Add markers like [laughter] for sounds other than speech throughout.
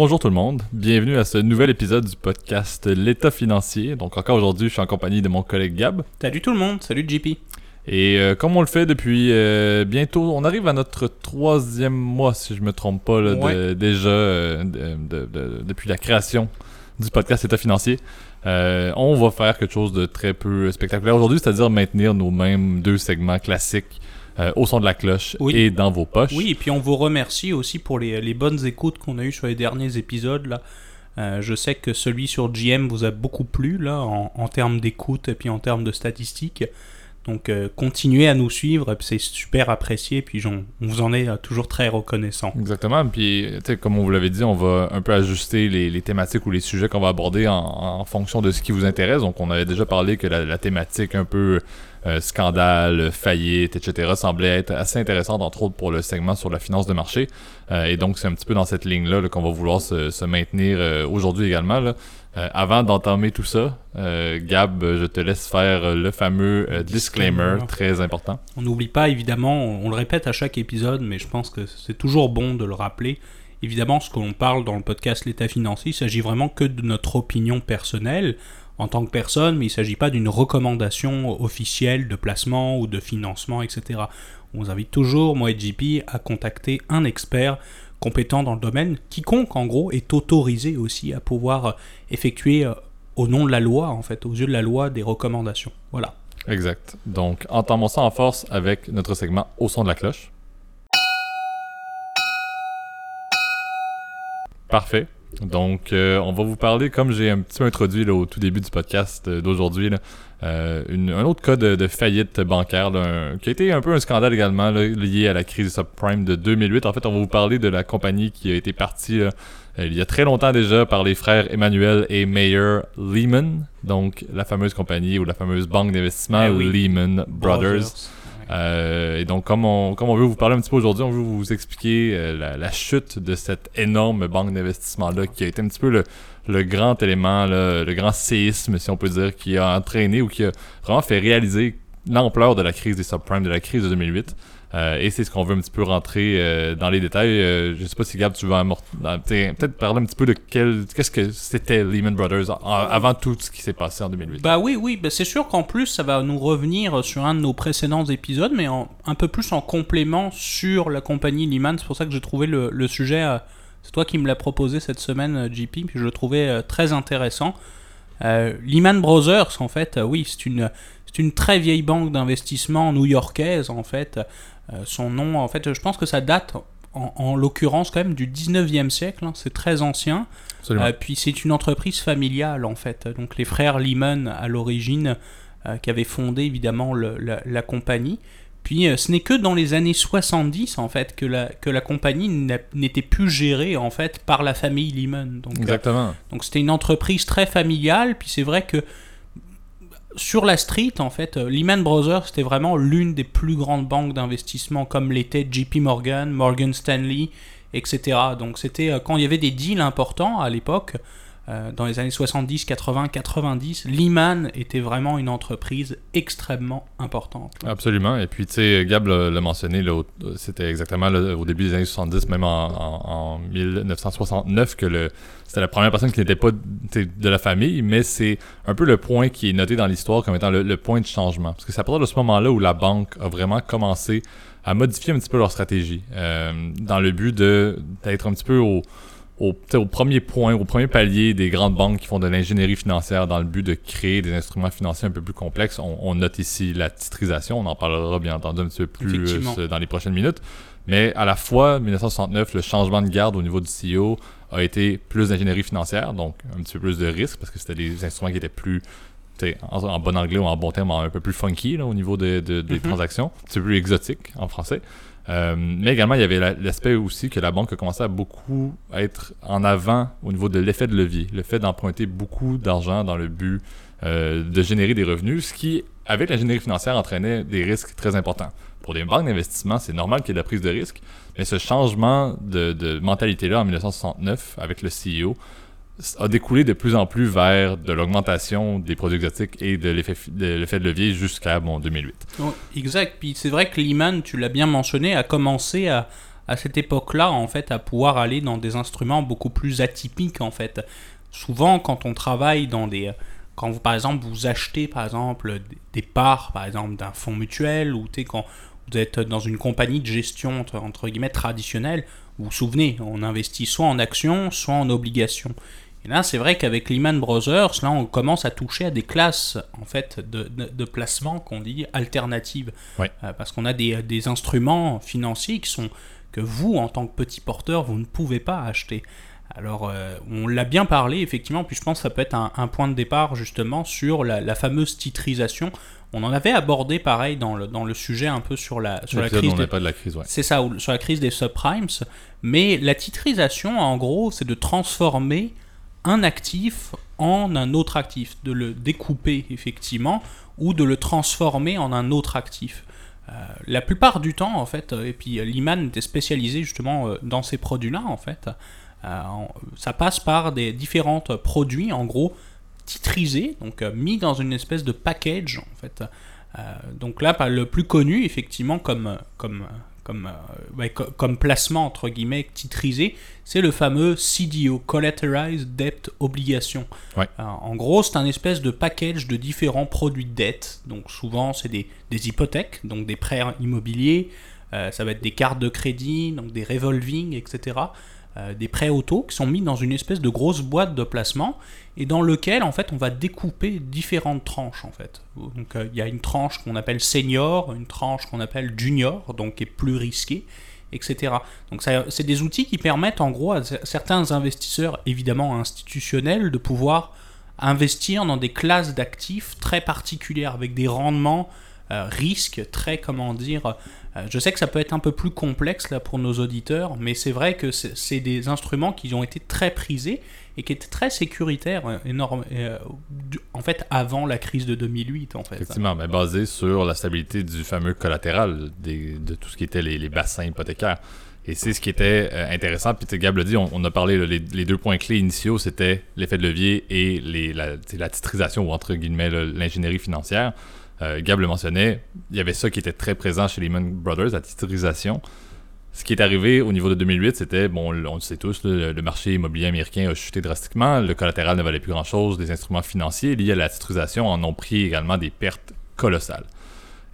Bonjour tout le monde, bienvenue à ce nouvel épisode du podcast L'état financier. Donc encore aujourd'hui, je suis en compagnie de mon collègue Gab. Salut tout le monde, salut JP. Et euh, comme on le fait depuis euh, bientôt, on arrive à notre troisième mois, si je me trompe pas, là, de- Ouais. déjà euh, de- de- de- depuis la création du podcast État financier. On va faire quelque chose de très peu spectaculaire aujourd'hui, c'est-à-dire maintenir nos mêmes deux segments classiques euh, au son de la cloche Oui. et dans vos poches. Oui, et puis on vous remercie aussi pour les, les bonnes écoutes qu'on a eues sur les derniers épisodes. Là. Euh, je sais que celui sur GM vous a beaucoup plu là, en, en termes d'écoute et puis en termes de statistiques. Donc euh, continuez à nous suivre, c'est super apprécié, puis on vous en est euh, toujours très reconnaissant. Exactement. Puis, comme on vous l'avait dit, on va un peu ajuster les, les thématiques ou les sujets qu'on va aborder en, en fonction de ce qui vous intéresse. Donc, on avait déjà parlé que la, la thématique un peu euh, scandale, faillite, etc. semblait être assez intéressante, entre autres pour le segment sur la finance de marché. Euh, et donc, c'est un petit peu dans cette ligne-là là, qu'on va vouloir se, se maintenir euh, aujourd'hui également. là. Euh, avant d'entamer tout ça, Gab, je te laisse faire le fameux disclaimer, Disclaimer. très important. On n'oublie pas, évidemment, on, on le répète à chaque épisode, mais je pense que c'est toujours bon de le rappeler. Évidemment, ce que l'on parle dans le podcast L'état financier, il s'agit vraiment que de notre opinion personnelle en tant que personne, mais il ne s'agit pas d'une recommandation officielle de placement ou de financement, etc. On vous invite toujours, moi et JP, à contacter un expert compétent dans le domaine. Quiconque, en gros, est autorisé aussi à pouvoir euh, effectuer, euh, au nom de la loi, en fait, aux yeux de la loi, des recommandations. Voilà. Exact. Donc, entamons ça en force avec notre segment au son de la cloche. Parfait. Donc, euh, on va vous parler, comme j'ai un petit peu introduit là, au tout début du podcast euh, d'aujourd'hui, euh, un autre cas de, de faillite bancaire, là, un- qui a été un peu un scandale également là, lié à la crise subprime de 2008. En fait, on va vous parler de la compagnie qui a été partie il y a très longtemps déjà par les frères Emmanuel et Mayer Lehman, donc la fameuse compagnie ou la fameuse banque d'investissement Eh oui. Lehman Brothers. Euh, et donc, comme on, comme on veut vous parler un petit peu aujourd'hui, on veut vous expliquer euh, la, la chute de cette énorme banque d'investissement-là qui a été un petit peu le, le grand élément, le grand séisme, si on peut dire, qui a entraîné ou qui a vraiment fait réaliser l'ampleur de la crise des subprimes, de la crise de 2008. Euh, et c'est ce qu'on veut un petit peu rentrer euh, dans les détails. Euh, je sais pas si Gab, tu veux t'sais, peut-être parler un petit peu de quel, qu'est-ce que c'était Lehman Brothers avant tout ce qui s'est passé en 2008. Bah oui, oui, bah c'est sûr qu'en plus ça va nous revenir sur un de nos précédents épisodes, mais un peu plus en complément sur la compagnie Lehman. C'est pour ça que j'ai trouvé le, sujet. euh, c'est toi qui me l'as proposé cette semaine, euh, JP, puis je le trouvais euh, très intéressant. Euh, Lehman Brothers, en fait, euh, oui, c'est une, c'est une très vieille banque d'investissement new-yorkaise, en fait. Euh, son nom, en fait, je pense que ça date, en, en l'occurrence, quand même, du 19e siècle. hein, c'est très ancien. Euh, puis c'est une entreprise familiale en fait. Donc les frères Lehman à l'origine euh, qui avaient fondé évidemment le- la, la compagnie. Puis euh, ce n'est que dans les années 70 en fait que la, que la compagnie n'était plus gérée en fait par la famille Lehman. Donc Exactement. donc c'était une entreprise très familiale, puis c'est vrai que sur la street, en fait, euh, Lehman Brothers, c'était vraiment l'une des plus grandes banques d'investissement, comme l'était JP Morgan, Morgan Stanley, etc. Donc c'était euh, quand il y avait des deals importants à l'époque, euh, dans les années 70, 80, 90, Lehman était vraiment une entreprise extrêmement importante. Absolument. Et puis, tu sais, Gab l'a mentionné, c'était exactement au début des années 70, même en, en- en 1969, que c'était la première personne qui n'était pas de la famille, mais c'est un peu le point qui est noté dans l'histoire comme étant le, point de changement. Parce que c'est à partir de ce moment-là où la banque a vraiment commencé à modifier un petit peu leur stratégie, euh, dans le but d'être un petit peu au, au, au premier point, au premier palier des grandes banques qui font de l'ingénierie financière dans le but de créer des instruments financiers un peu plus complexes. On, on note ici la titrisation, on en parlera bien entendu un petit peu plus euh, dans les prochaines minutes. Mais à la fois, 1969, le changement de garde au niveau du CEO a été plus d'ingénierie financière, donc un petit peu plus de risque, parce que c'était des instruments qui étaient plus, en, en bon anglais ou en bon terme, un peu plus funky là, au niveau de- de- des Mhm. transactions, un petit peu plus exotique en français. Euh, mais également, il y avait la- l'aspect aussi que la banque a commencé à beaucoup être en avant au niveau de l'effet de levier, le fait d'emprunter beaucoup d'argent dans le but euh, de générer des revenus, ce qui, avec l'ingénierie financière, entraînait des risques très importants. Pour des banques d'investissement, c'est normal qu'il y ait de la prise de risque, mais ce changement de mentalité-là en 1969 avec le CEO a découlé de plus en plus vers de l'augmentation des produits exotiques et de l'effet de, levier jusqu'à bon, 2008. Ouais, exact. Puis c'est vrai que Lehman, tu l'as bien mentionné, a commencé à, à cette époque-là, en fait, à pouvoir aller dans des instruments beaucoup plus atypiques, en fait. Souvent, quand on travaille dans des... Quand par exemple, vous achetez, par exemple, des parts, par exemple, d'un fonds mutuel, ou quand vous êtes dans une compagnie de gestion, entre guillemets, traditionnelle, vous vous souvenez, on investit soit en actions, soit en obligations. Et là, c'est vrai qu'avec Lehman Brothers, là, on commence à toucher à des classes en fait de, de, placement qu'on dit alternatives, ouais. Euh, parce qu'on a des, des, instruments financiers qui sont que vous, en tant que petit porteur, vous ne pouvez pas acheter. Alors, euh, on l'a bien parlé, effectivement, puis je pense que ça peut être un, un point de départ, justement, sur la, la, fameuse titrisation. On en avait abordé, pareil, dans le, dans le sujet un peu sur la, sur la crise. Des... pas de la crise, ouais. C'est ça, sur la crise des subprimes. Mais la titrisation, en gros, c'est de transformer un actif en un autre actif, de le découper effectivement ou de le transformer en un autre actif. Euh, la plupart du temps, en fait, et puis Lehman était spécialisé justement euh, dans ces produits-là, en fait, euh, ça passe par des différents produits, en gros, titrisés, donc mis dans une espèce de package, en fait. donc là, le plus connu, effectivement, comme comme, euh, comme placement entre guillemets titrisé, c'est le fameux CDO, Collateralized Debt Obligation. Euh, en gros, c'est un espèce de package de différents produits de dette. Donc souvent, c'est des, des, hypothèques, donc des prêts immobiliers, euh, ça va être des cartes de crédit, donc des revolving, etc. Euh, des prêts auto qui sont mis dans une espèce de grosse boîte de placement et dans lequel en fait on va découper différentes tranches en fait. Donc euh, il y a une tranche qu'on appelle senior, une tranche qu'on appelle junior, donc qui est plus risquée, etc. Donc c'est des outils qui permettent en gros à certains investisseurs évidemment institutionnels de pouvoir investir dans des classes d'actifs très particulières avec des rendements euh, risques très comment dire euh, je sais que ça peut être un peu plus complexe là pour nos auditeurs, mais c'est vrai que c'est des instruments qui ont été très prisés et qui étaient très sécuritaires, euh, énorme, en fait, avant la crise de 2008, en fait. Effectivement, mais basé sur la stabilité du fameux collatéral de tout ce qui était les, bassins hypothécaires. Et c'est ce qui était intéressant. Puis Gab l'a dit, on, a parlé, les, deux points clés initiaux, c'était l'effet de levier et les, la, la, titrisation, ou entre guillemets, l'ingénierie financière euh, Gab le mentionnait, il y avait ça qui était très présent chez Lehman Brothers, la titrisation. Ce qui est arrivé au niveau de 2008, c'était, bon, on le sait tous, le, marché immobilier américain a chuté drastiquement, le collatéral ne valait plus grand-chose, les instruments financiers liés à la titrisation en ont pris également des pertes colossales.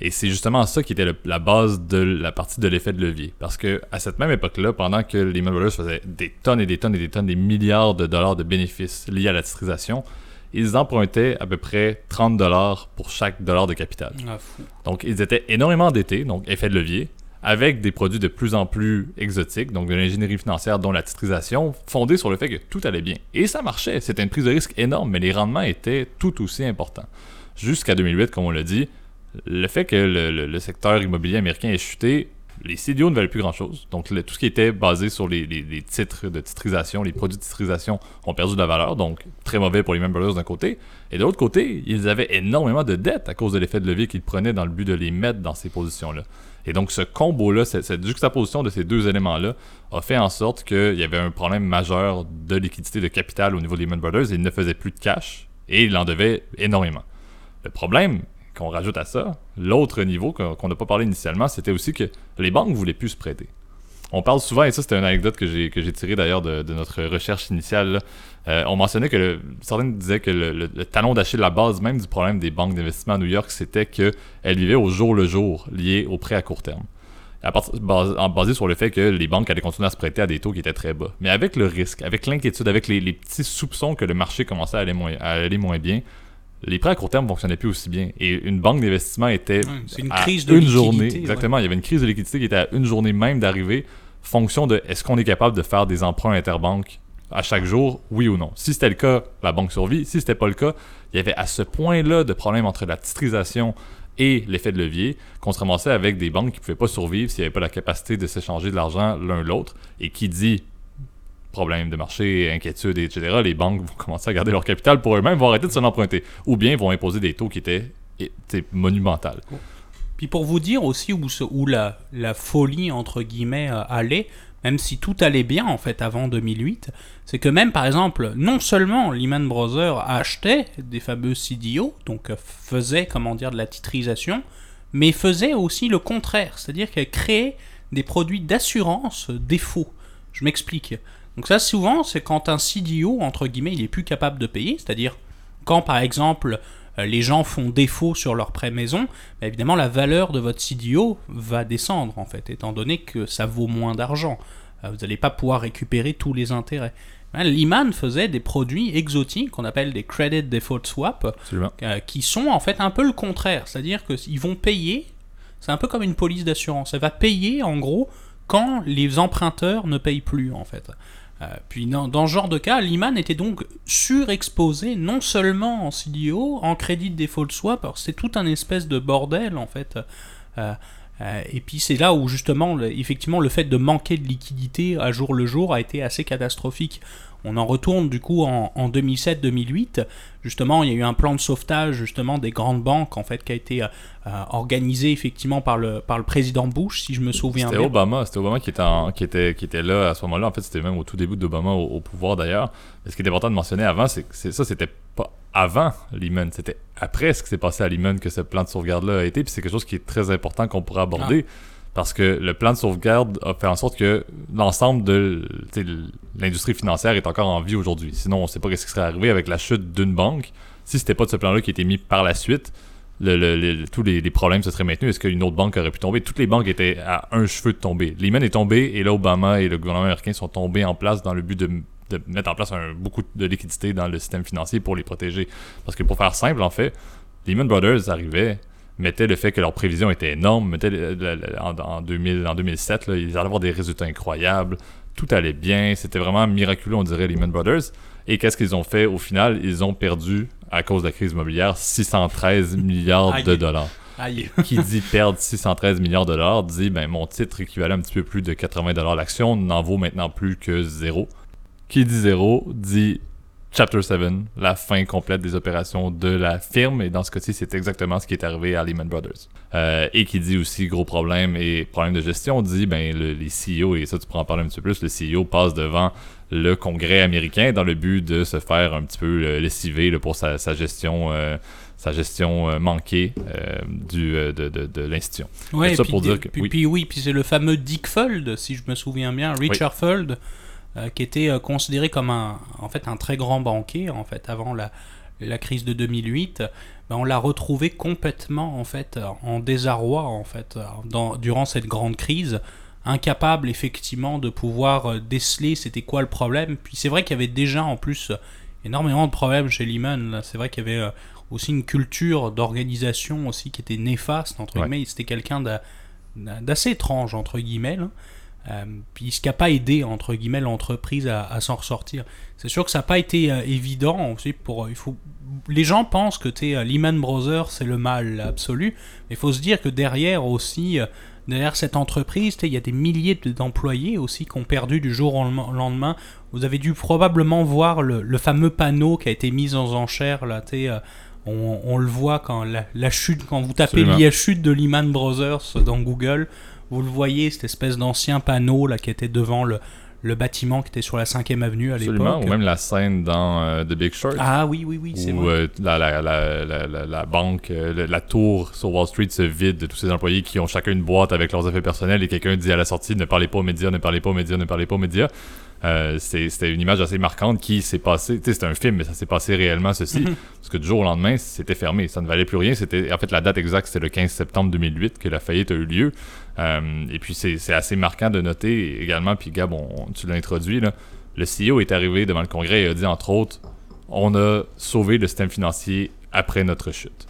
Et c'est justement ça qui était la base de la partie de l'effet de levier. Parce que à cette même époque-là, pendant que Lehman Brothers faisait des tonnes et des tonnes et des tonnes, des milliards de dollars de bénéfices liés à la titrisation, ils empruntaient à peu près 30 dollars pour chaque dollar de capital. Ah, donc ils étaient énormément endettés, donc effet de levier, avec des produits de plus en plus exotiques, donc de l'ingénierie financière dont la titrisation, fondée sur le fait que tout allait bien. Et ça marchait, c'était une prise de risque énorme, mais les rendements étaient tout aussi importants. Jusqu'à 2008, comme on l'a dit, le fait que le secteur immobilier américain ait chuté les CDO ne valent plus grand-chose. Donc, tout ce qui était basé sur les, titres de titrisation, les produits de titrisation ont perdu de la valeur. Donc, très mauvais pour les members d'un côté. Et de l'autre côté, ils avaient énormément de dettes à cause de l'effet de levier qu'ils prenaient dans le but de les mettre dans ces positions-là. Et donc, ce combo-là, cette, juxtaposition de ces deux éléments-là, a fait en sorte qu'il y avait un problème majeur de liquidité de capital au niveau des Lehman Brothers. Ils ne faisaient plus de cash et ils en devaient énormément. Le problème, qu'on rajoute à ça, l'autre niveau qu'on n'a pas parlé initialement, c'était aussi que les banques ne voulaient plus se prêter. On parle souvent, et ça c'était une anecdote que j'ai, que j'ai tirée d'ailleurs de, notre recherche initiale, euh, on mentionnait que certains disaient que le, talon d'Achille, la base même du problème des banques d'investissement à New York, c'était qu'elles vivaient au jour le jour, liées aux prêts à court terme. À basé, sur le fait que les banques allaient continuer à se prêter à des taux qui étaient très bas. Mais avec le risque, avec l'inquiétude, avec les, petits soupçons que le marché commençait à aller moins bien, les prêts à court terme fonctionnaient plus aussi bien. Et une banque d'investissement était une à crise de une journée. Exactement, il y avait une crise de liquidité qui était à une journée même d'arriver, fonction de est-ce qu'on est capable de faire des emprunts interbanques à chaque jour, oui ou non? Si c'était le cas, la banque survit. Si c'était pas le cas, il y avait à ce point-là de problème entre la titrisation et l'effet de levier qu'on se ramassait avec des banques qui ne pouvaient pas survivre s'il n'y avait pas la capacité de s'échanger de l'argent l'un l'autre. Et qui dit problèmes de marché, inquiétudes, etc., les banques vont commencer à garder leur capital pour eux-mêmes, vont arrêter de s'en emprunter. Ou bien vont imposer des taux qui étaient, monumentaux. Puis pour vous dire aussi où, la, folie, entre guillemets, euh, allait, même si tout allait bien en fait avant 2008, c'est que même par exemple, non seulement Lehman Brothers achetait des fameux CDO, donc euh, faisait comment dire de la titrisation, mais faisait aussi le contraire, c'est-à-dire qu'elle créait des produits d'assurance défaut. Je m'explique. Donc ça, souvent, c'est quand un CDO, entre guillemets, il est plus capable de payer, c'est-à-dire quand, par exemple, euh, les gens font défaut sur leur prêt maison, bah, évidemment, la valeur de votre CDO va descendre, en fait, étant donné que ça vaut moins d'argent. Euh, vous n'allez pas pouvoir récupérer tous les intérêts. Hein, Lehman faisait des produits exotiques qu'on appelle des credit default swap, euh, qui sont en fait un peu le contraire, c'est-à-dire qu'ils vont payer, c'est un peu comme une police d'assurance, elle va payer en gros quand les emprunteurs ne payent plus en fait. Euh, puis dans, ce genre de cas, Lehman était donc surexposé non seulement en CDO, en crédit default swap, c'est tout un espèce de bordel en fait. Euh, euh, et puis c'est là où justement, effectivement, le fait de manquer de liquidité à jour le jour a été assez catastrophique. On en retourne du coup en, 2007-2008. Justement, il y a eu un plan de sauvetage justement des grandes banques en fait qui a été euh, euh, organisé effectivement par le par le président Bush, si je me souviens bien. C'était Obama, c'était Obama qui était, qui était qui était là à ce moment-là. En fait, c'était même au tout début d'Obama au, au, pouvoir d'ailleurs. Mais ce qui est important de mentionner avant, c'est que ça, c'était pas avant Lehman, c'était après ce qui s'est passé à Lehman que ce plan de sauvegarde-là a été. Puis c'est quelque chose qui est très important qu'on pourrait aborder. Ah. Parce que le plan de sauvegarde a fait en sorte que l'ensemble de l'industrie financière est encore en vie aujourd'hui. Sinon, on ne sait pas ce qui serait arrivé avec la chute d'une banque. Si c'était pas de ce plan-là qui a été mis par la suite, tous les, problèmes se seraient maintenus. Est-ce qu'une autre banque aurait pu tomber? Toutes les banques étaient à un cheveu de tomber. Lehman est tombé et là, Obama et le gouvernement américain sont tombés en place dans le but de, mettre en place beaucoup de liquidité dans le système financier pour les protéger. Parce que pour faire simple, en fait, Lehman Brothers arrivait mettaient le fait que leurs prévisions étaient énormes, mettaient en, 2000, en 2007, là, ils allaient avoir des résultats incroyables, tout allait bien, c'était vraiment miraculeux, on dirait, Lehman Brothers. Et qu'est-ce qu'ils ont fait au final? Ils ont perdu, à cause de la crise immobilière, 613 [laughs] milliards de dollars. [laughs] qui dit perdre 613 milliards de dollars dit ben mon titre équivalent un petit peu plus de 80 dollars l'action n'en vaut maintenant plus que zéro. Qui dit zéro dit Chapter 7, la fin complète des opérations de la firme. Et dans ce cas-ci, c'est exactement ce qui est arrivé à Lehman Brothers. Euh, et qui dit aussi gros problème et problème de gestion, dit ben les CEO, et ça tu pourras en parler un petit peu plus, le CEO passe devant le Congrès américain dans le but de se faire un petit peu euh, lessiver pour sa, gestion. sa gestion euh, manquée du, de, de, l'institution. Ouais, ça pour dire que, puis, oui, puis, c'est le fameux Dick Fold, si je me souviens bien, Richard Fold, euh, qui était euh, considéré comme un, en fait, un très grand banquier en fait, avant la, la crise de 2008, ben on l'a retrouvé complètement en fait en désarroi en fait dans, durant cette grande crise, incapable effectivement de pouvoir euh, déceler c'était quoi le problème. Puis c'est vrai qu'il y avait déjà en plus énormément de problèmes chez Lehman. C'est vrai qu'il y avait aussi une culture d'organisation aussi qui était néfaste entre guillemets. C'était quelqu'un d'assez étrange entre guillemets. Euh, puis ce qui n'a pas aidé entre guillemets l'entreprise à, s'en ressortir. C'est sûr que ça n'a pas été euh, évident aussi pour il faut les gens pensent que euh, Lehman Brothers c'est le mal absolu, mais il faut se dire que derrière aussi derrière cette entreprise, il y a des milliers d'employés aussi qui ont perdu du jour au lendemain. Vous avez dû probablement voir le, fameux panneau qui a été mis en enchère là, on, on, le voit quand la, chute, quand vous tapez la chute de Lehman Brothers dans Google, vous le voyez, cette espèce d'ancien panneau là qui était devant le, le bâtiment qui était sur la 5 avenue à l'époque. ou même la scène dans euh, The Big Short. Ah oui, oui, oui, c'est Où euh, la, la, la, la, banque, euh, la tour sur Wall Street se vide de tous ces employés qui ont chacun une boîte avec leurs effets personnels et quelqu'un dit à la sortie ne parlez pas aux médias, ne parlez pas aux médias, ne parlez pas aux médias. Euh, c'était une image assez marquante qui s'est passée. Tu sais, c'était un film, mais ça s'est passé réellement ceci. Mhm. Parce que du jour au lendemain, c'était fermé. Ça ne valait plus rien. C'était En fait, la date exacte, c'était le 15 septembre 2008 que la faillite a eu lieu. Euh, et puis, c'est assez marquant de noter également. Puis, Gab, tu l'as introduit. Là, le CEO est arrivé devant le Congrès et a dit, entre autres, on a sauvé le système financier après notre chute.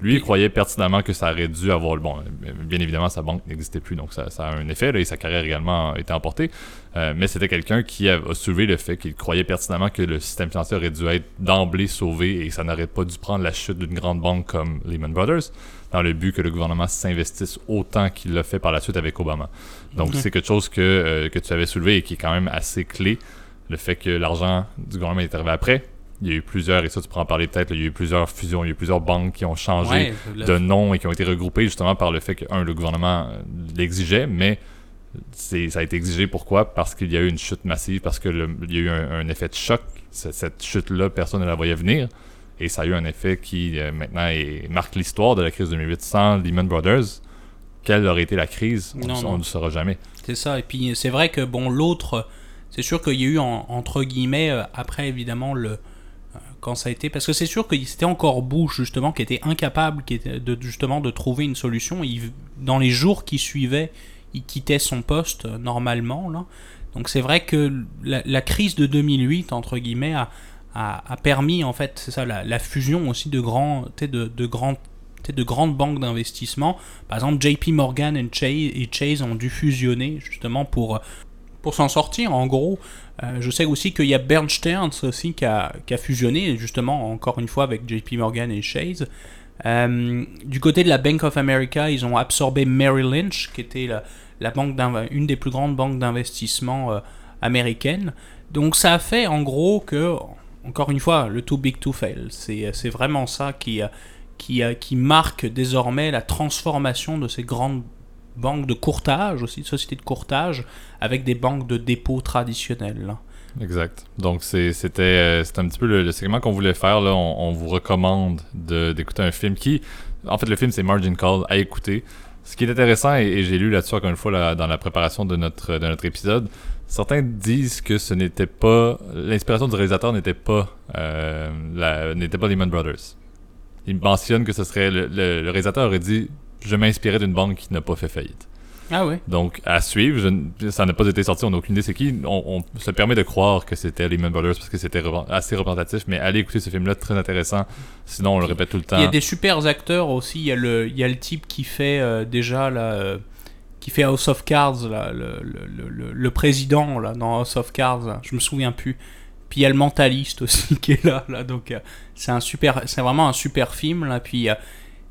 Lui, il croyait pertinemment que ça aurait dû avoir. Bon, bien évidemment, sa banque n'existait plus, donc ça, a un effet, et sa carrière également a été emportée. Euh, mais c'était quelqu'un qui a, soulevé le fait qu'il croyait pertinemment que le système financier aurait dû être d'emblée sauvé et ça n'aurait pas dû prendre la chute d'une grande banque comme Lehman Brothers, dans le but que le gouvernement s'investisse autant qu'il l'a fait par la suite avec Obama. Donc, c'est quelque chose que, euh, que tu avais soulevé et qui est quand même assez clé. Le fait que l'argent du gouvernement est arrivé après, il y a eu plusieurs, et ça tu pourras en parler peut-être, il y a eu plusieurs fusions, il y a eu plusieurs banques qui ont changé de nom et qui ont été regroupées justement par le fait que, un, le gouvernement euh, l'exigeait, mais ça a été exigé pourquoi? Parce qu'il y a eu une chute massive, parce qu'il y a eu un, effet de choc. Cette, chute-là, personne ne la voyait venir. Et ça a eu un effet qui euh, maintenant est, marque l'histoire de la crise de 2008 sans Lehman Brothers quelle aurait été la crise, on Non, ne le saura jamais. C'est ça. Et puis c'est vrai que bon, l'autre, c'est sûr qu'il y a eu en- entre guillemets euh, après évidemment le quand ça a été parce que c'est sûr que c'était encore Bush justement qui était incapable de justement de trouver une solution. Il, dans les jours qui suivaient, il quittait son poste euh, normalement là. Donc c'est vrai que la, crise de 2008 entre guillemets a, a, permis en fait c'est ça la, fusion aussi de grands de, de grands de grandes banques d'investissement. Par exemple, JP Morgan et Chase, et Chase ont dû fusionner justement pour, pour s'en sortir. En gros, Euh, je sais aussi qu'il y a Bernstein aussi qui a, fusionné, justement, encore une fois, avec JP Morgan et Chase. Euh, du côté de la Bank of America, ils ont absorbé Merrill Lynch, qui était la, banque une des plus grandes banques d'investissement euh, américaines. Donc ça a fait en gros que, encore une fois, le too big to fail. C'est vraiment ça qui, qui marque désormais la transformation de ces grandes banques de courtage, aussi de sociétés de courtage, avec des banques de dépôt traditionnelles. Exact. Donc, c'était euh, un petit peu le, segment qu'on voulait faire. On, vous recommande de- d'écouter un film qui. En fait, le film, c'est Margin Call à écouter. Ce qui est intéressant, et, j'ai lu là-dessus encore une fois dans la préparation de notre, de notre épisode, certains disent que ce n'était pas. L'inspiration du réalisateur n'était pas, euh, n'était pas Lehman Brothers. Il mentionne que ce serait. Le réalisateur aurait dit Je m'inspirais d'une banque qui n'a pas fait faillite. Ah ouais? Donc, à suivre, je ça n'a pas été sorti, on n'a aucune idée c'est qui. On, on se permet de croire que c'était Lehman Brothers parce que c'était assez représentatif, mais allez écouter ce film-là, très intéressant. Sinon, on le répète tout le temps. Il y a des super acteurs aussi. Il y a le, il y a le type qui fait euh, déjà euh, qui fait House of Cards, là, le, président là, dans House of Cards. là. Je me souviens plus. Puis il y a le mentaliste aussi [laughs] qui est là. là donc euh, c'est un super, c'est vraiment un super film là. Puis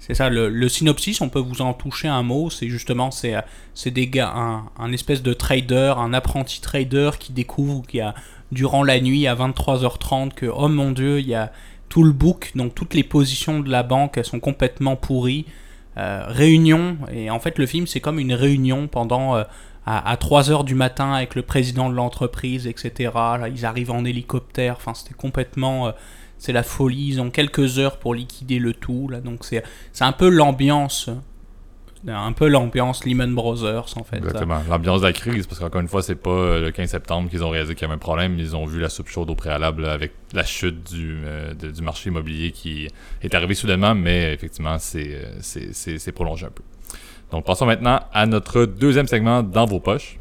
c'est ça, le, synopsis, on peut vous en toucher un mot. C'est justement, c'est, euh, des un, espèce de trader, un apprenti trader qui découvre qu'il y a durant la nuit à 23h30 que oh mon dieu, il y a tout le book, donc toutes les positions de la banque, elles sont complètement pourries. Euh, réunion, et en fait le film c'est comme une réunion pendant euh, à, à 3h du matin avec le président de l'entreprise, etc. Là, ils arrivent en hélicoptère, enfin c'était complètement... c'est la folie, ils ont quelques heures pour liquider le tout, là, donc c'est un peu l'ambiance, un peu l'ambiance Lehman Brothers en fait. Exactement. L'ambiance de la crise, parce qu'encore une fois, c'est pas euh, le 15 septembre qu'ils ont réalisé qu'il y avait un problème. Ils ont vu la soupe chaude au préalable avec la chute du, euh, du marché immobilier qui est arrivé soudainement, mais effectivement, euh, c'est prolongé un peu. Donc, passons maintenant à notre deuxième segment dans vos poches.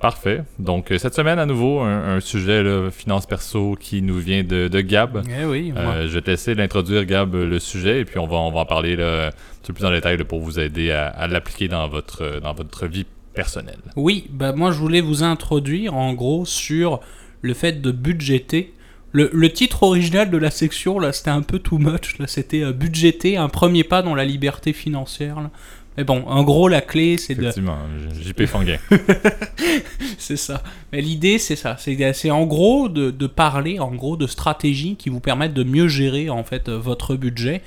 Parfait. Donc, euh, cette semaine, à nouveau, un, un sujet, là, finance perso, qui nous vient de, de Gab. Eh oui, Euh, je vais te laisser l'introduire, Gab, le sujet, et puis on va, on va en parler là, un peu plus en détail là, pour vous aider à, à l'appliquer dans votre, dans votre vie personnelle. Oui, bah moi je voulais vous introduire en gros sur le fait de budgéter. Le, le titre original de la section là c'était un peu too much, là c'était euh, budgéter un premier pas dans la liberté financière. là. Mais bon, en gros la clé c'est de... Effectivement, JP Fanguin. [laughs] c'est ça. Mais l'idée c'est ça, c'est en gros de, de parler en gros de stratégies qui vous permettent de mieux gérer en fait euh, votre budget.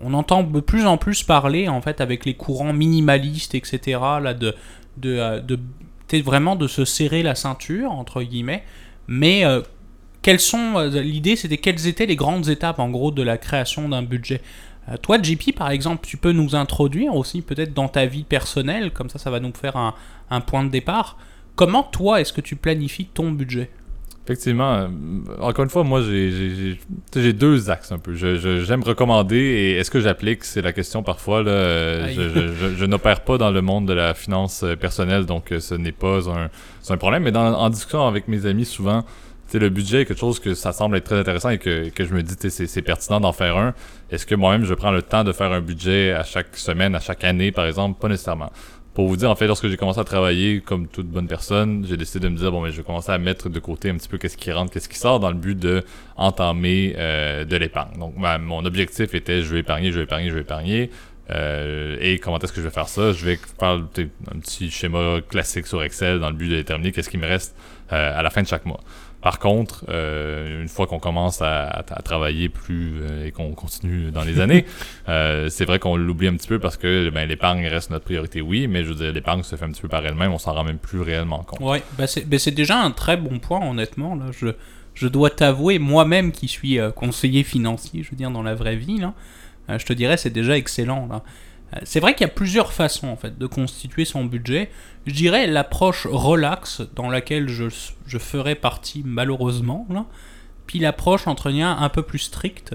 On entend de plus en plus parler en fait avec les courants minimalistes etc. là de de, euh, de vraiment de se serrer la ceinture entre guillemets. Mais euh, quelles sont l'idée c'était quelles étaient les grandes étapes en gros de la création d'un budget? Euh, toi JP par exemple tu peux nous introduire aussi peut-être dans ta vie personnelle comme ça ça va nous faire un, un point de départ. Comment toi est-ce que tu planifies ton budget? Effectivement, euh, encore une fois, moi, j'ai- deux axes un peu. J'aime recommander et est-ce que j'applique, c'est la question parfois. Là, euh, je je- je- je n'opère pas dans le monde de la finance personnelle, donc ce n'est pas un, problème. Mais dans, en discutant avec mes amis, souvent, tu sais, le budget est quelque chose que ça semble être très intéressant et que, que je me dis, c'est pertinent d'en faire un. Est-ce que moi-même, je prends le temps de faire un budget à chaque semaine, à chaque année, par exemple? Pas nécessairement. Pour vous dire, en fait, lorsque j'ai commencé à travailler comme toute bonne personne, j'ai décidé de me dire, bon, mais je vais commencer à mettre de côté un petit peu qu'est-ce qui rentre, qu'est-ce qui sort dans le but de entamer euh, de l'épargne. Donc, ma- mon objectif était, je vais épargner, je vais épargner, je vais épargner. Euh, et comment est-ce que je vais faire ça? Je vais faire un petit schéma classique sur Excel dans le but de déterminer qu'est-ce qui me reste euh, à la fin de chaque mois. Par contre, euh, une fois qu'on commence à, travailler plus euh, et qu'on continue dans les années, [laughs] euh, c'est vrai qu'on l'oublie un petit peu parce que ben, l'épargne reste notre priorité, oui, mais je veux dire, l'épargne se fait un petit peu par elle-même, on s'en rend même plus réellement compte. Bah c'est bah c'est déjà un très bon point, honnêtement. Là. Je, je dois t'avouer, moi-même qui suis conseiller financier, je veux dire, dans la vraie vie, là, je te dirais, c'est déjà excellent. Là. Euh, C'est vrai qu'il y a plusieurs façons en fait de constituer son budget. Je dirais l'approche relax dans laquelle je, je ferais partie malheureusement, là. puis l'approche entre un peu plus stricte.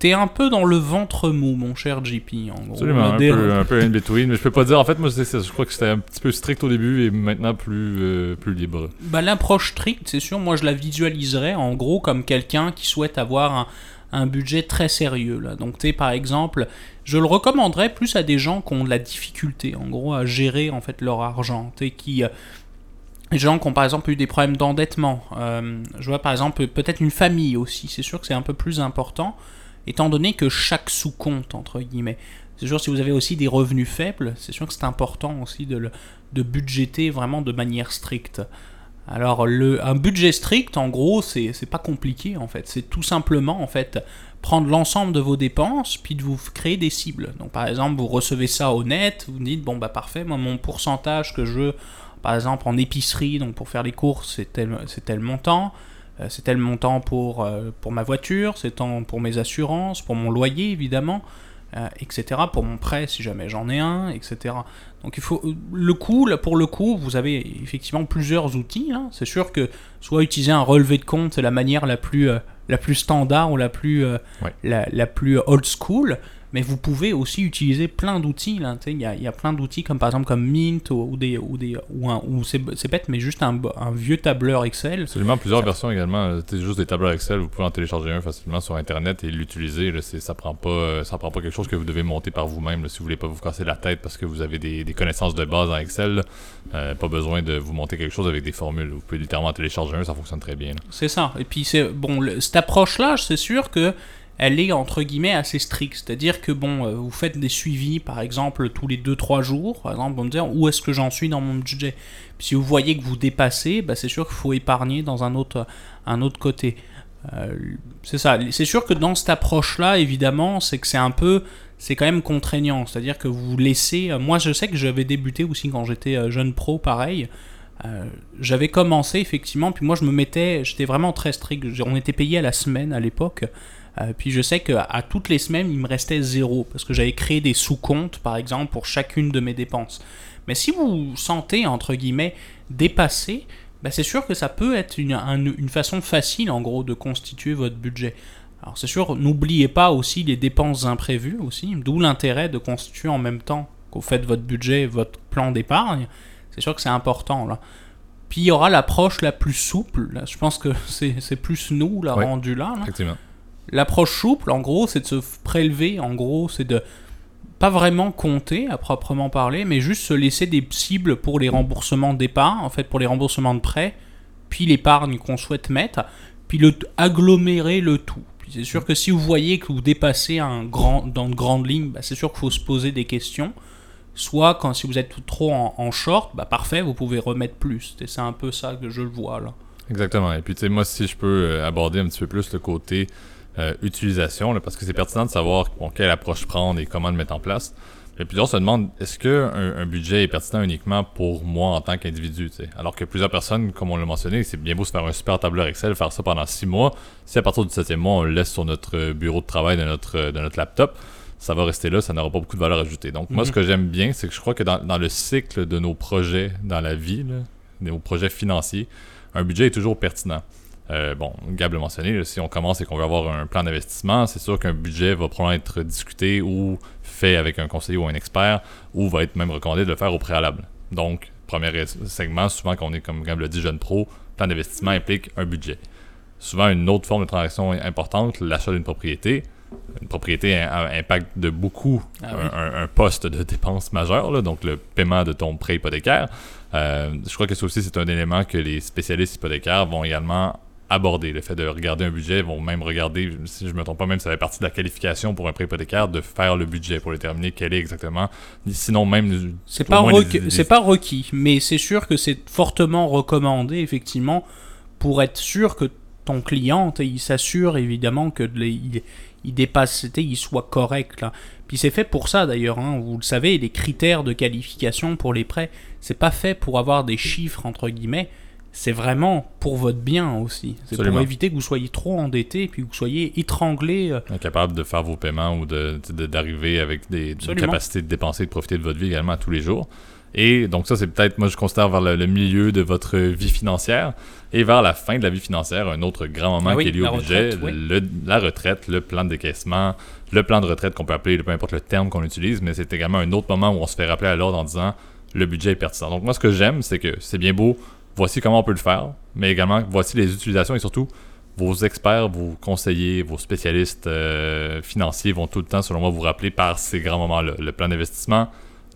T'es un peu dans le ventre mou, mon cher JP, en gros. Absolument, un peu, un peu in between. Mais je peux pas dire. En fait, moi, je crois que c'était un petit peu strict au début et maintenant plus, euh, plus libre. Bah, l'approche stricte, c'est sûr, moi je la visualiserais en gros comme quelqu'un qui souhaite avoir un, un budget très sérieux. Là. Donc, tu par exemple, je le recommanderais plus à des gens qui ont de la difficulté, en gros, à gérer en fait leur argent. Tu qui. euh, les gens qui ont par exemple eu des problèmes d'endettement. Euh, je vois par exemple peut-être une famille aussi. C'est sûr que c'est un peu plus important, étant donné que chaque sous-compte, entre guillemets. C'est sûr, si vous avez aussi des revenus faibles, c'est sûr que c'est important aussi de, le, de budgéter vraiment de manière stricte. Alors, un budget strict, en gros, c'est pas compliqué en fait. C'est tout simplement en fait prendre l'ensemble de vos dépenses puis de vous créer des cibles. Donc, par exemple, vous recevez ça au net, vous dites bon bah parfait, moi mon pourcentage que je veux, par exemple en épicerie, donc pour faire les courses, c'est tel, tel montant. Euh, c'est tel montant pour, euh, pour ma voiture, c'est tant pour mes assurances, pour mon loyer évidemment, euh, etc. Pour mon prêt si jamais j'en ai un, etc. Donc il faut le coup là pour le coup vous avez effectivement plusieurs outils. hein. C'est sûr que soit utiliser un relevé de compte c'est la manière la plus euh, la plus standard ou la plus euh, Ouais. la, la plus old school. Mais vous pouvez aussi utiliser plein d'outils. là. Il y, a, y a plein d'outils comme par exemple comme Mint ou, ou des ou des ou, un- ou c'est bête mais juste un, un vieux tableur Excel. Absolument, plusieurs Ça- versions également. Euh, C'est juste des tableurs Excel, vous pouvez en télécharger un facilement sur Internet et l'utiliser. là. C'est- Ça prend pas, euh, ça prend pas quelque chose que vous devez monter par vous-même là, si vous voulez pas vous casser la tête parce que vous avez des, des connaissances de base en Excel. là. Euh, pas besoin de vous monter quelque chose avec des formules. Vous pouvez littéralement en télécharger un, ça fonctionne très bien. là. C'est ça. Et puis c'est bon, le- cette approche-là, c'est sûr que elle est entre guillemets assez stricte. C'est-à-dire que bon, euh, vous faites des suivis, par exemple tous les 2-3 jours, par exemple, pour me dire où est-ce que j'en suis dans mon budget. Si vous voyez que vous dépassez, bah, c'est sûr qu'il faut épargner dans un autre, côté. Euh, c'est ça. C'est sûr que dans cette approche-là, évidemment, c'est que c'est un peu, c'est quand même contraignant. C'est-à-dire que vous laissez. euh, Moi, je sais que j'avais débuté aussi quand j'étais jeune pro, pareil. J'avais commencé effectivement, puis moi je me mettais, j'étais vraiment très strict. On était payé à la semaine à l'époque. Euh, puis je sais qu'à à toutes les semaines, il me restait zéro parce que j'avais créé des sous-comptes, par exemple, pour chacune de mes dépenses. Mais si vous vous sentez, entre guillemets, dépassé, bah, c'est sûr que ça peut être une, un- une façon facile, en gros, de constituer votre budget. Alors c'est sûr, n'oubliez pas aussi les dépenses imprévues aussi, d'où l'intérêt de constituer en même temps que vous faites votre budget, votre plan d'épargne. C'est sûr que c'est important là. Puis il y aura l'approche la plus souple. Là. Je pense que [laughs] c'est plus nous, là, Ouais. rendu là. là. Effectivement. L'approche souple, en gros, c'est de se prélever, en gros, c'est de pas vraiment compter à proprement parler, mais juste se laisser des cibles pour les remboursements d'épargne, en fait, pour les remboursements de prêts, puis l'épargne qu'on souhaite mettre, puis le, agglomérer le tout. C'est sûr que si vous voyez que vous dépassez un grand, dans de grandes lignes, bah, c'est sûr qu'il faut se poser des questions. Soit quand si vous êtes trop en, short, bah parfait, vous pouvez remettre plus. C'est un peu ça que je le vois là. Exactement. Et puis, tu moi, si je peux euh, aborder un petit peu plus le côté euh, utilisation, là, parce que c'est pertinent de savoir bon, quelle approche prendre et comment le mettre en place. Et plusieurs se demandent est-ce que un, budget est pertinent uniquement pour moi en tant qu'individu? Alors que plusieurs personnes, comme on l'a mentionné, c'est bien beau se faire un super tableur Excel, faire ça pendant six mois. Si à partir du septième mois, on le laisse sur notre bureau de travail de notre, de notre laptop, ça va rester là, ça n'aura pas beaucoup de valeur ajoutée. Donc, moi, Mhm. ce que j'aime bien, c'est que je crois que dans, dans le cycle de nos projets dans la vie, là, nos projets financiers, un budget est toujours pertinent. Euh, bon, Gab l'a mentionné, si on commence et qu'on veut avoir un plan d'investissement, c'est sûr qu'un budget va probablement être discuté ou fait avec un conseiller ou un expert, ou va être même recommandé de le faire au préalable. Donc, premier segment, souvent quand on est, comme Gab l'a dit, jeune pro, plan d'investissement implique un budget. Souvent, une autre forme de transaction importante, l'achat d'une propriété. Une propriété a un impact de beaucoup Ah un, oui. un- un poste de dépense majeur, là, donc le paiement de ton prêt hypothécaire. Euh, je crois que ça aussi, c'est un élément que les spécialistes hypothécaires vont également aborder. Le fait de regarder un budget, vont même regarder, si je me trompe pas, même ça fait partie de la qualification pour un prêt hypothécaire, de faire le budget pour déterminer quel est exactement. Sinon, même. C'est pas, requ- les- pas requis, mais c'est sûr que c'est fortement recommandé, effectivement, pour être sûr que ton client, il s'assure évidemment que les- il, il dépasse, il soit correct. Là. Puis c'est fait pour ça d'ailleurs, hein, vous le savez, les critères de qualification pour les prêts, c'est pas fait pour avoir des chiffres entre guillemets, c'est vraiment pour votre bien aussi. C'est pour éviter que vous soyez trop endetté et puis que vous soyez étranglé. euh, Incapable de faire vos paiements ou de- de- d'arriver avec des une capacité de dépenser et de profiter de votre vie également tous les jours. Et donc ça, c'est peut-être, moi je considère vers le, le milieu de votre vie financière et vers la fin de la vie financière, un autre grand moment Ah oui, qui est lié au budget, retraite, oui. le- la retraite, le plan de décaissement, le plan de retraite qu'on peut appeler, peu importe le terme qu'on utilise, mais c'est également un autre moment où on se fait rappeler à l'ordre en disant le budget est pertinent. Donc moi ce que j'aime, c'est que c'est bien beau, voici comment on peut le faire, mais également voici les utilisations et surtout vos experts, vos conseillers, vos spécialistes euh, financiers vont tout le temps, selon moi, vous rappeler par ces grands moments-là. Le plan d'investissement,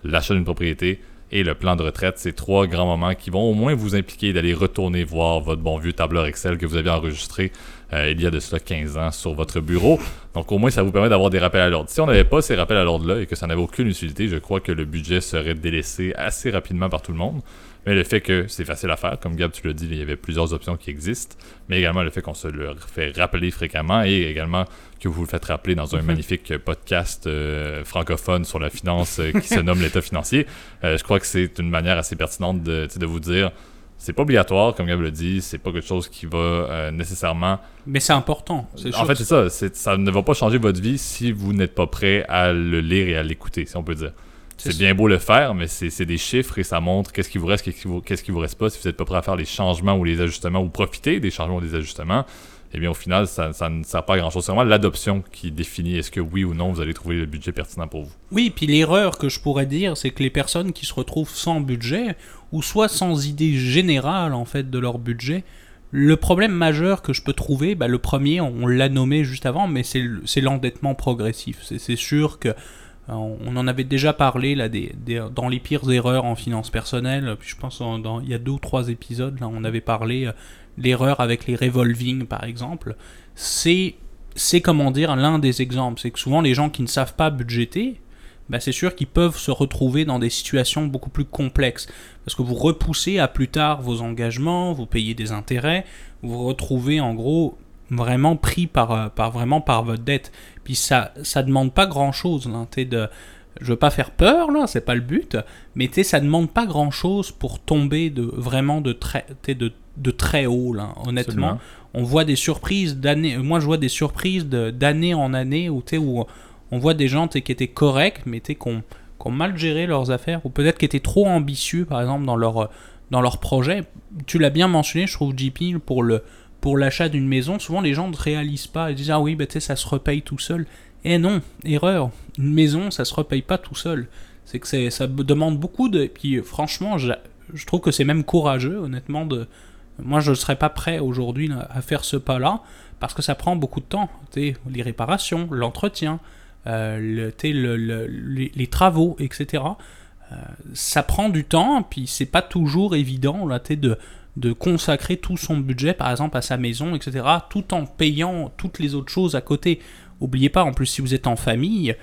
l'achat d'une propriété et le plan de retraite, ces trois grands moments qui vont au moins vous impliquer d'aller retourner voir votre bon vieux tableur Excel que vous aviez enregistré euh, il y a de cela 15 ans sur votre bureau. Donc au moins, ça vous permet d'avoir des rappels à l'ordre. Si on n'avait pas ces rappels à l'ordre-là et que ça n'avait aucune utilité, je crois que le budget serait délaissé assez rapidement par tout le monde. Mais le fait que c'est facile à faire, comme Gab, tu l'as dit, il y avait plusieurs options qui existent, mais également le fait qu'on se le fait rappeler fréquemment et également que vous le faites rappeler dans un Mhm. magnifique podcast euh, francophone sur la finance euh, qui se nomme l'État financier. Euh, je crois que c'est une manière assez pertinente de, vous dire c'est pas obligatoire, comme Gab l'a dit, c'est pas quelque chose qui va euh, nécessairement. Mais c'est important. En sûr fait, c'est ça, ça ne va pas changer votre vie si vous n'êtes pas prêt à le lire et à l'écouter, si on peut dire. C'est bien beau le faire, mais c'est des chiffres et ça montre qu'est-ce qui vous reste, qu'est-ce qui vous, qu'est-ce qui vous reste pas. Si vous n'êtes pas prêt à faire les changements ou les ajustements ou profiter des changements ou des ajustements, eh bien au final, ça, ça ne sert pas à grand-chose. C'est vraiment l'adoption qui définit est-ce que oui ou non vous allez trouver le budget pertinent pour vous. Oui, puis l'erreur que je pourrais dire, c'est que les personnes qui se retrouvent sans budget, ou soit sans idée générale en fait de leur budget, le problème majeur que je peux trouver, bah, le premier, on l'a nommé juste avant, mais c'est le- c'est l'endettement progressif. C'est sûr que on en avait déjà parlé dans les pires erreurs en finance personnelle. Je pense dans, dans- il y a deux ou trois épisodes là, on avait parlé euh, l'erreur avec les revolving par exemple. C'est comment dire l'un des exemples. C'est que souvent les gens qui ne savent pas budgéter, bah, c'est sûr qu'ils peuvent se retrouver dans des situations beaucoup plus complexes. Parce que vous repoussez à plus tard vos engagements, vous payez des intérêts, vous retrouvez en gros vraiment pris par, euh, par, vraiment par votre dette. Puis ça ça demande pas grand-chose. T'sais, de, je veux pas faire peur, là, c'est pas le but, mais ça demande pas grand-chose pour tomber de, vraiment de très, de, de très haut, là, honnêtement Absolument. on voit des surprises d'année. Moi, je vois des surprises de- d'année en année où, où on voit des gens qui étaient corrects, mais ont, qui ont mal géré leurs affaires, ou peut-être qui étaient trop ambitieux, par exemple, dans leur, dans leur projet. Tu l'as bien mentionné, je trouve, JP, pour le pour l'achat d'une maison, souvent les gens ne réalisent pas. Ils disent Ah oui, bah, ça se repaye tout seul. Eh non, erreur. Une maison, ça se repaye pas tout seul. C'est que ça demande beaucoup de. Et puis, franchement, je, je trouve que c'est même courageux, honnêtement, de, moi, je ne serais pas prêt aujourd'hui à faire ce pas-là parce que ça prend beaucoup de temps. Les réparations, l'entretien, euh, le, les, travaux, etc. Euh, ça prend du temps, puis c'est pas toujours évident là, de, de consacrer tout son budget, par exemple, à sa maison, etc., tout en payant toutes les autres choses à côté. Oubliez pas, en plus, si vous êtes en famille,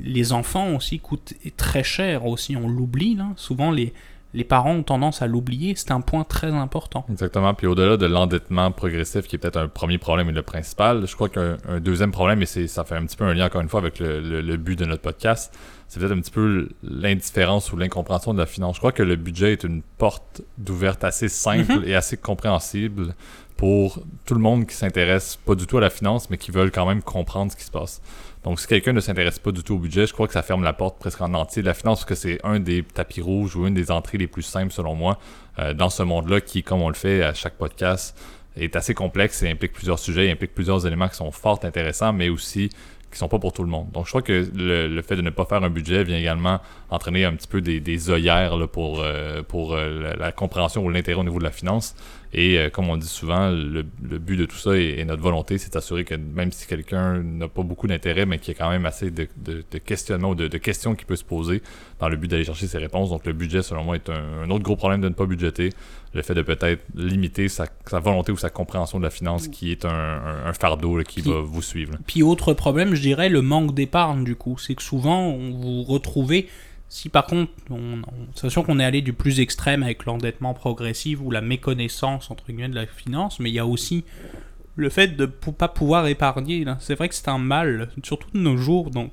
les enfants aussi coûtent très cher aussi, on l'oublie. Souvent, les, les parents ont tendance à l'oublier, c'est un point très important. Exactement. Puis au-delà de l'endettement progressif, qui est peut-être un premier problème et le principal, je crois qu'un un deuxième problème, et ça fait un petit peu un lien encore une fois avec le, le- le but de notre podcast, c'est peut-être un petit peu l'indifférence ou l'incompréhension de la finance. Je crois que le budget est une porte d'ouverte assez simple Mhm. et assez compréhensible pour tout le monde qui s'intéresse pas du tout à la finance, mais qui veulent quand même comprendre ce qui se passe. Donc, si quelqu'un ne s'intéresse pas du tout au budget, je crois que ça ferme la porte presque en entier de la finance, parce que c'est un des tapis rouges ou une des entrées les plus simples, selon moi, euh, dans ce monde-là, qui, comme on le fait à chaque podcast, est assez complexe et implique plusieurs sujets, implique plusieurs éléments qui sont fort intéressants, mais aussi qui sont pas pour tout le monde. Donc, je crois que le, le fait de ne pas faire un budget vient également entraîner un petit peu des, des œillères là, pour, euh, pour euh, la, la compréhension ou l'intérêt au niveau de la finance. Et euh, comme on dit souvent, le, le but de tout ça et, et notre volonté, c'est d'assurer que même si quelqu'un n'a pas beaucoup d'intérêt, mais qu'il y a quand même assez de, de, de questionnements ou de, de questions qui peut se poser dans le but d'aller chercher ses réponses. Donc le budget, selon moi, est un, un autre gros problème de ne pas budgéter. Le fait de peut-être limiter sa, sa volonté ou sa compréhension de la finance, qui est un, un- un fardeau là, qui Puis- va vous suivre. là. Puis autre problème, je dirais, le manque d'épargne du coup. C'est que souvent, on vous retrouvez, si par contre, on, on- qu'on est allé du plus extrême avec l'endettement progressif ou la méconnaissance, entre guillemets, de la finance, mais il y a aussi le fait de ne pas pouvoir épargner. C'est vrai que c'est un mal, surtout de nos jours, donc...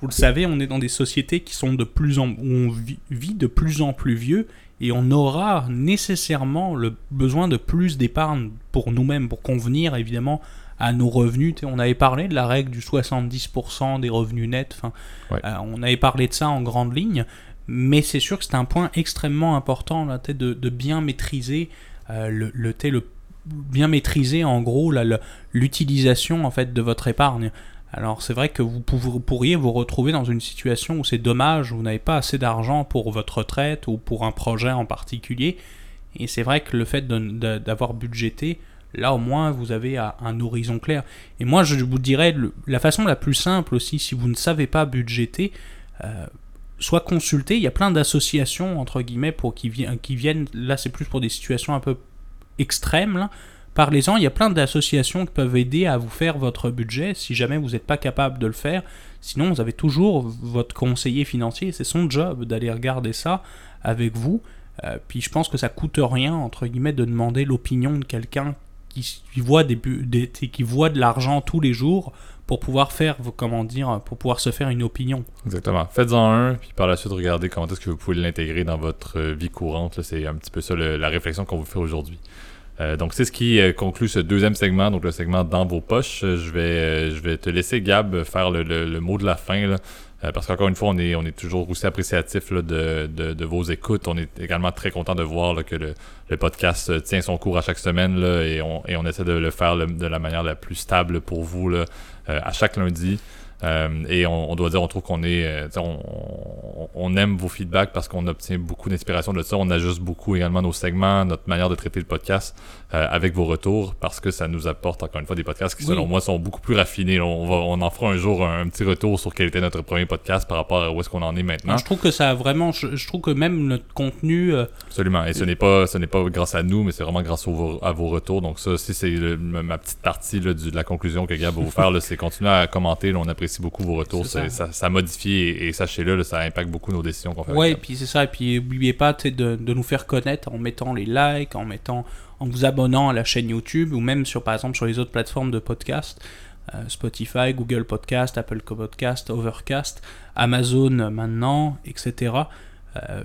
Vous le savez, on est dans des sociétés qui sont de plus en où on vit de plus en plus vieux et on aura nécessairement le besoin de plus d'épargne pour nous-mêmes, pour convenir évidemment à nos revenus. on avait parlé de la règle du 70% des revenus nets, enfin, euh, on avait parlé de ça en grande ligne, mais c'est sûr que c'est un point extrêmement important là, de, de bien maîtriser euh, le, le, le, bien maîtriser en gros l'utilisation en fait de votre épargne. Alors c'est vrai que vous, pourriez vous retrouver dans une situation où c'est dommage, vous n'avez pas assez d'argent pour votre retraite ou pour un projet en particulier. Et c'est vrai que le fait d'avoir budgété, là au moins vous avez un horizon clair. Et moi je vous dirais, la façon la plus simple aussi, si vous ne savez pas budgéter, euh, soit consulter, il y a plein d'associations entre guillemets pour qui, qui viennent, là c'est plus pour des situations un peu extrêmes, Parlez-en, il y a plein d'associations qui peuvent aider à vous faire votre budget si jamais vous n'êtes pas capable de le faire. Sinon, vous avez toujours votre conseiller financier, c'est son job d'aller regarder ça avec vous. Euh, puis je pense que ça coûte rien, entre guillemets, de demander l'opinion de quelqu'un qui, voit des, qui voit de l'argent tous les jours pour pouvoir faire, comment dire, pour pouvoir se faire une opinion. Exactement. Faites-en un, puis par la suite, regardez comment est-ce que vous pouvez l'intégrer dans votre vie courante. C'est un petit peu ça la réflexion qu'on vous fait aujourd'hui. Euh, donc c'est ce qui euh, conclut ce deuxième segment, donc le segment dans vos poches. Euh, je vais, je vais te laisser Gab faire le, mot de la fin, parce qu'encore une fois, on est, toujours aussi appréciatif de, vos écoutes. On est également très content de voir que le, podcast tient son cours à chaque semaine et, on, et on essaie de le faire de la manière la plus stable pour vous à chaque lundi. Euh, et on, doit dire, on trouve qu'on est, euh, on, aime vos feedbacks parce qu'on obtient beaucoup d'inspiration de ça. On ajuste beaucoup également nos segments, notre manière de traiter le podcast euh, avec vos retours parce que ça nous apporte encore une fois des podcasts qui, selon moi, sont beaucoup plus raffinés. On, va, on en fera un jour un, petit retour sur quel était notre premier podcast par rapport à où est-ce qu'on en est maintenant. Je trouve que ça a vraiment, je, trouve que même notre contenu. Absolument. Et ce n'est pas, ce n'est pas grâce à nous, mais c'est vraiment grâce à vos retours. Donc ça, si c'est ma petite partie de la conclusion que Gab va vous faire, c'est continuer à commenter. on apprécie beaucoup vos retours. Ça. Ça, modifie et, sachez-le, ça impacte beaucoup nos décisions qu'on fait. Oui, puis c'est ça. Et puis n'oubliez pas de, de, nous faire connaître en mettant les likes, en mettant, en vous abonnant à la chaîne YouTube ou même sur, par exemple, sur les autres plateformes de podcast. Euh, Spotify, Google Podcast, Apple Podcast, Overcast, Amazon maintenant, etc. Euh,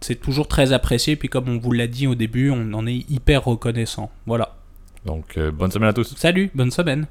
c'est toujours très apprécié. Puis comme on vous l'a dit au début, on en est hyper reconnaissant. Voilà. Donc, euh, bonne semaine à tous. Salut, bonne semaine.